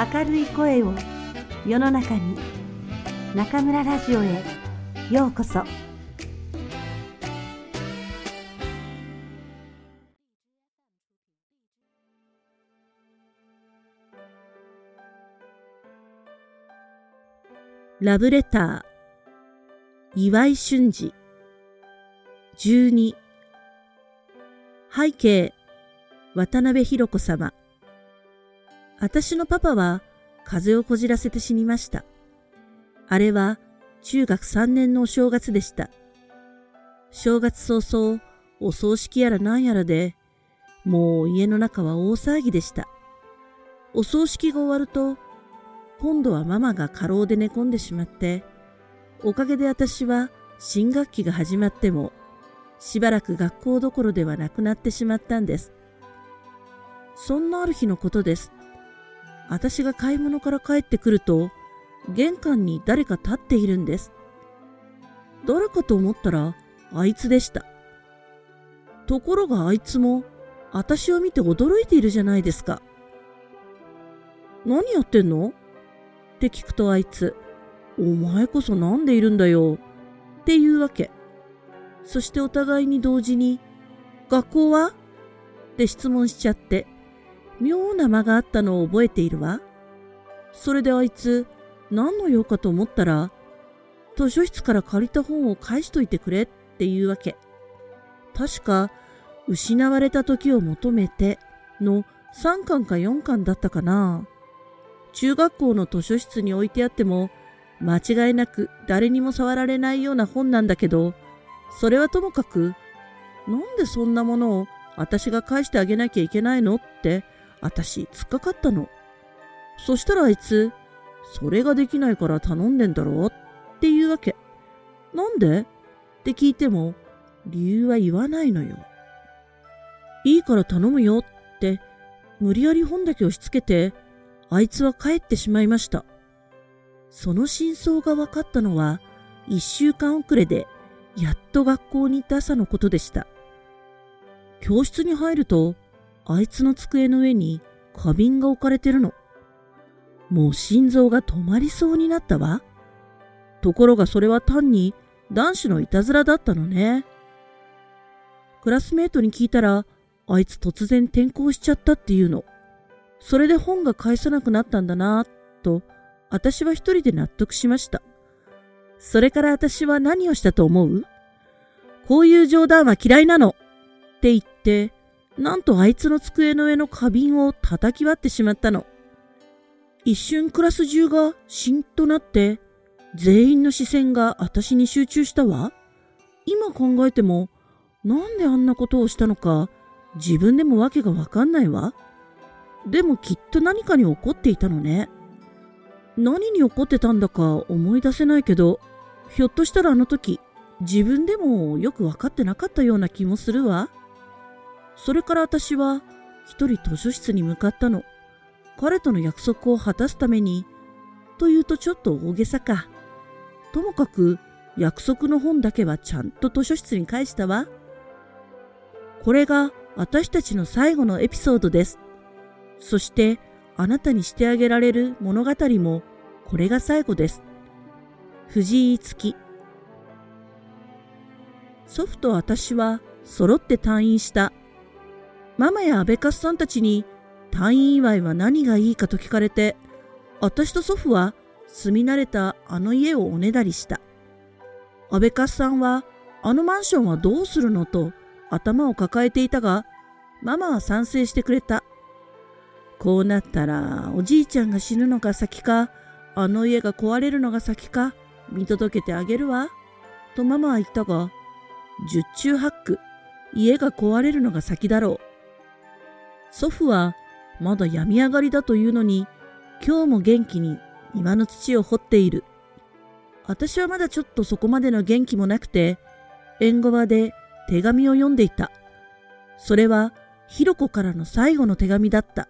明るい声を世の中に中村ラジオへようこそ。ラブレター岩井俊二。12背景渡辺博子様。私のパパは風邪をこじらせて死にました。あれは中学3年のお正月でした。正月早々、お葬式やら何やらで、もう家の中は大騒ぎでした。お葬式が終わると、今度はママが過労で寝込んでしまって、おかげで私は新学期が始まっても、しばらく学校どころではなくなってしまったんです。そんなある日のことです。私が買い物から帰ってくると、玄関に誰か立っているんです。誰かと思ったら、あいつでした。ところがあいつも、私を見て驚いているじゃないですか。何やってんの？って聞くとあいつ、お前こそなんでいるんだよ。っていうわけ。そしてお互いに同時に、学校は？って質問しちゃって、妙な間があったのを覚えているわ。それであいつ、何の用かと思ったら、図書室から借りた本を返しといてくれっていうわけ。確か、失われた時を求めての3巻か4巻だったかな。中学校の図書室に置いてあっても、間違いなく誰にも触られないような本なんだけど、それはともかく、なんでそんなものを私が返してあげなきゃいけないの？って私、突っかかったの。そしたらあいつ、それができないから頼んでんだろっていうわけ。なんで？って聞いても、理由は言わないのよ。いいから頼むよって、無理やり本だけ押し付けて、あいつは帰ってしまいました。その真相が分かったのは、一週間遅れで、やっと学校に行った朝のことでした。教室に入ると、あいつの机の上に花瓶が置かれてるの。もう心臓が止まりそうになったわ。ところがそれは単に男子のいたずらだったのね。クラスメートに聞いたら、あいつ突然転校しちゃったっていうの。それで本が返さなくなったんだな、と、私は一人で納得しました。それから私は何をしたと思う？こういう冗談は嫌いなのって言って、なんとあいつの机の上の花瓶を叩き割ってしまったの。一瞬クラス中がしんとなって、全員の視線が私に集中したわ。今考えても、なんであんなことをしたのか、自分でもわけがわかんないわ。でもきっと何かに怒っていたのね。何に怒ってたんだか思い出せないけど、ひょっとしたらあの時、自分でもよくわかってなかったような気もするわ。それから私は一人図書室に向かったの。彼との約束を果たすために、というとちょっと大げさか。ともかく約束の本だけはちゃんと図書室に返したわ。これが私たちの最後のエピソードです。そしてあなたにしてあげられる物語もこれが最後です。藤井月祖父と私は揃って退院したママやアベカスさんたちに退院祝いは何がいいかと聞かれて、私と祖父は住み慣れたあの家をおねだりした。アベカスさんは、あのマンションはどうするのと頭を抱えていたが、ママは賛成してくれた。こうなったら、おじいちゃんが死ぬのが先か、あの家が壊れるのが先か、見届けてあげるわ。とママは言ったが、十中八九、家が壊れるのが先だろう。祖父はまだ病み上がりだというのに、今日も元気に庭の土を掘っている。私はまだちょっとそこまでの元気もなくて、縁側で手紙を読んでいた。それは、ひろこからの最後の手紙だった。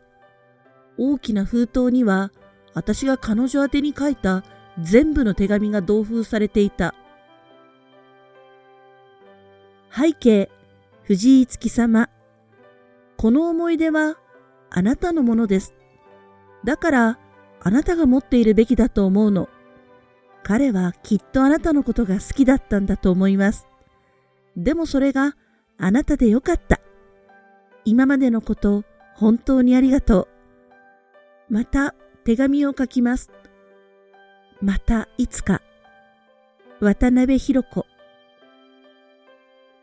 大きな封筒には、私が彼女宛に書いた全部の手紙が同封されていた。背景、藤井月様。この思い出はあなたのものです。だからあなたが持っているべきだと思うの。彼はきっとあなたのことが好きだったんだと思います。でもそれがあなたでよかった。今までのこと本当にありがとう。また手紙を書きます。またいつか。渡辺博子。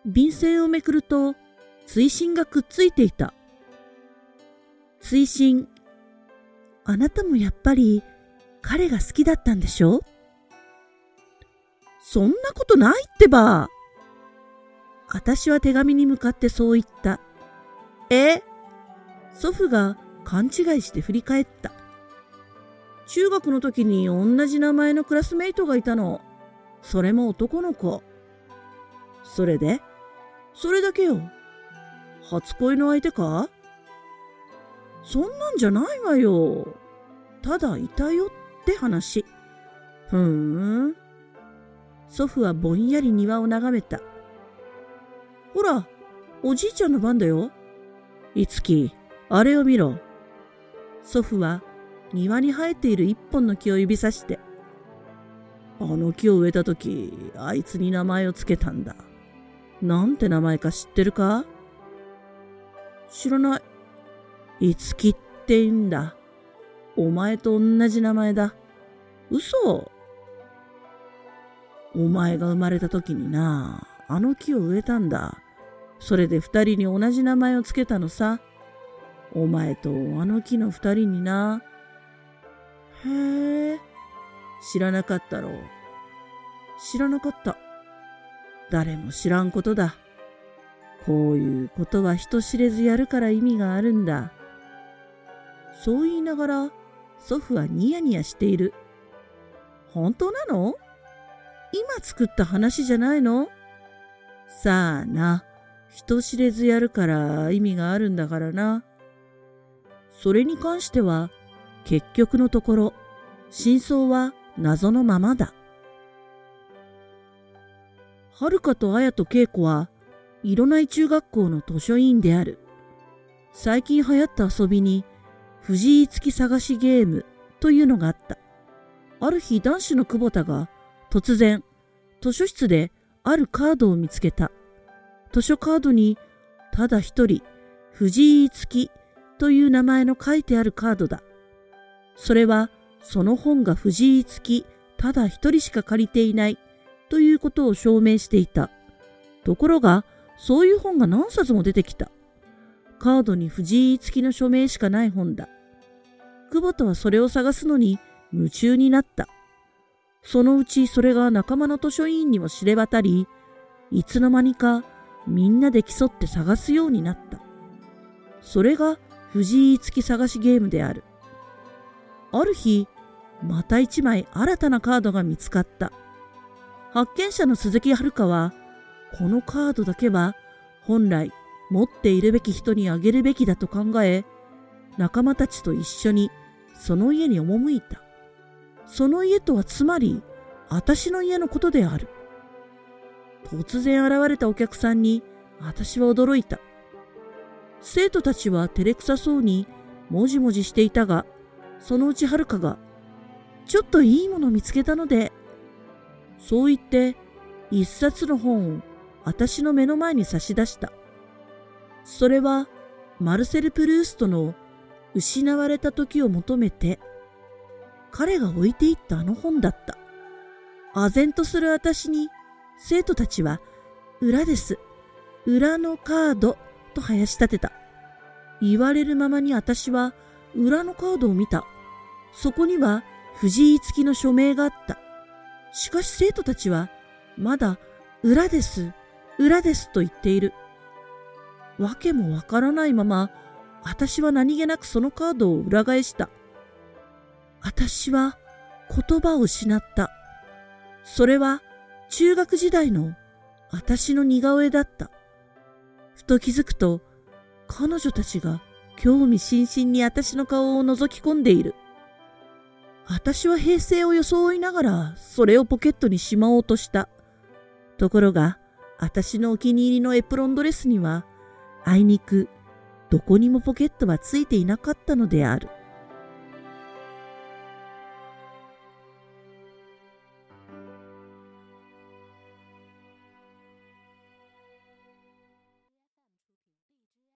便箋をめくると追伸がくっついていた。追伸。あなたもやっぱり彼が好きだったんでしょ？そんなことないってば。私は手紙に向かってそう言った。え？祖父が勘違いして振り返った。中学の時に同じ名前のクラスメイトがいたの。それも男の子。それで？それだけよ。初恋の相手か？そんなんじゃないわよ。ただいたよって話。ふーん。祖父はぼんやり庭を眺めた。ほら、おじいちゃんの番だよ。いつき、あれを見ろ。祖父は庭に生えている一本の木を指さして。あの木を植えた時、あいつに名前をつけたんだ。なんて名前か知ってるか？知らない。いつきって言うんだ？お前と同じ名前だ。嘘お前が生まれた時にな、あの木を植えたんだ。それで二人に同じ名前をつけたのさ。お前とあの木の二人にな。へえ、知らなかったろう。知らなかった。誰も知らんことだ。こういうことは人知れずやるから意味があるんだ。そう言いながら祖父はニヤニヤしている。本当なの？今作った話じゃないの？さあな、人知れずやるから意味があるんだからな。それに関しては、結局のところ、真相は謎のままだ。はるかとあやとけいこは、色な中学校の図書委員である。最近流行った遊びに、藤井付き探しゲームというのがあった。ある日男子の久保田が突然図書室であるカードを見つけた。図書カードにただ一人藤井付きという名前の書いてあるカードだ。それはその本が藤井付きただ一人しか借りていないということを証明していた。ところがそういう本が何冊も出てきた。カードに藤井付きの署名しかない本だ。久保田はそれを探すのに夢中になった。そのうちそれが仲間の図書委員にも知れ渡り、いつの間にかみんなで競って探すようになった。それが藤井付き探しゲームである。ある日、また一枚新たなカードが見つかった。発見者の鈴木遥は、このカードだけは本来持っているべき人にあげるべきだと考え、仲間たちと一緒にその家に赴いた。その家とはつまり、私の家のことである。突然現れたお客さんに、私は驚いた。生徒たちは照れくさそうに、もじもじしていたが、そのうちはるかが、ちょっといいもの見つけたので、そう言って、一冊の本を私の目の前に差し出した。それは、マルセル・プルーストの失われた時を求めて、彼が置いていったあの本だった。唖然とする私に、生徒たちは、裏です。裏のカードと生やし立てた。言われるままに私は裏のカードを見た。そこには藤井付きの署名があった。しかし生徒たちは、まだ裏です、裏ですと言っている。わけもわからないまま、私は何気なくそのカードを裏返した。私は言葉を失った。それは中学時代の私の似顔絵だった。ふと気づくと彼女たちが興味津々に私の顔を覗き込んでいる。私は平成を装いながらそれをポケットにしまおうとした。ところが、私のお気に入りのエプロンドレスには、あいにくどこにもポケットはついていなかったのである。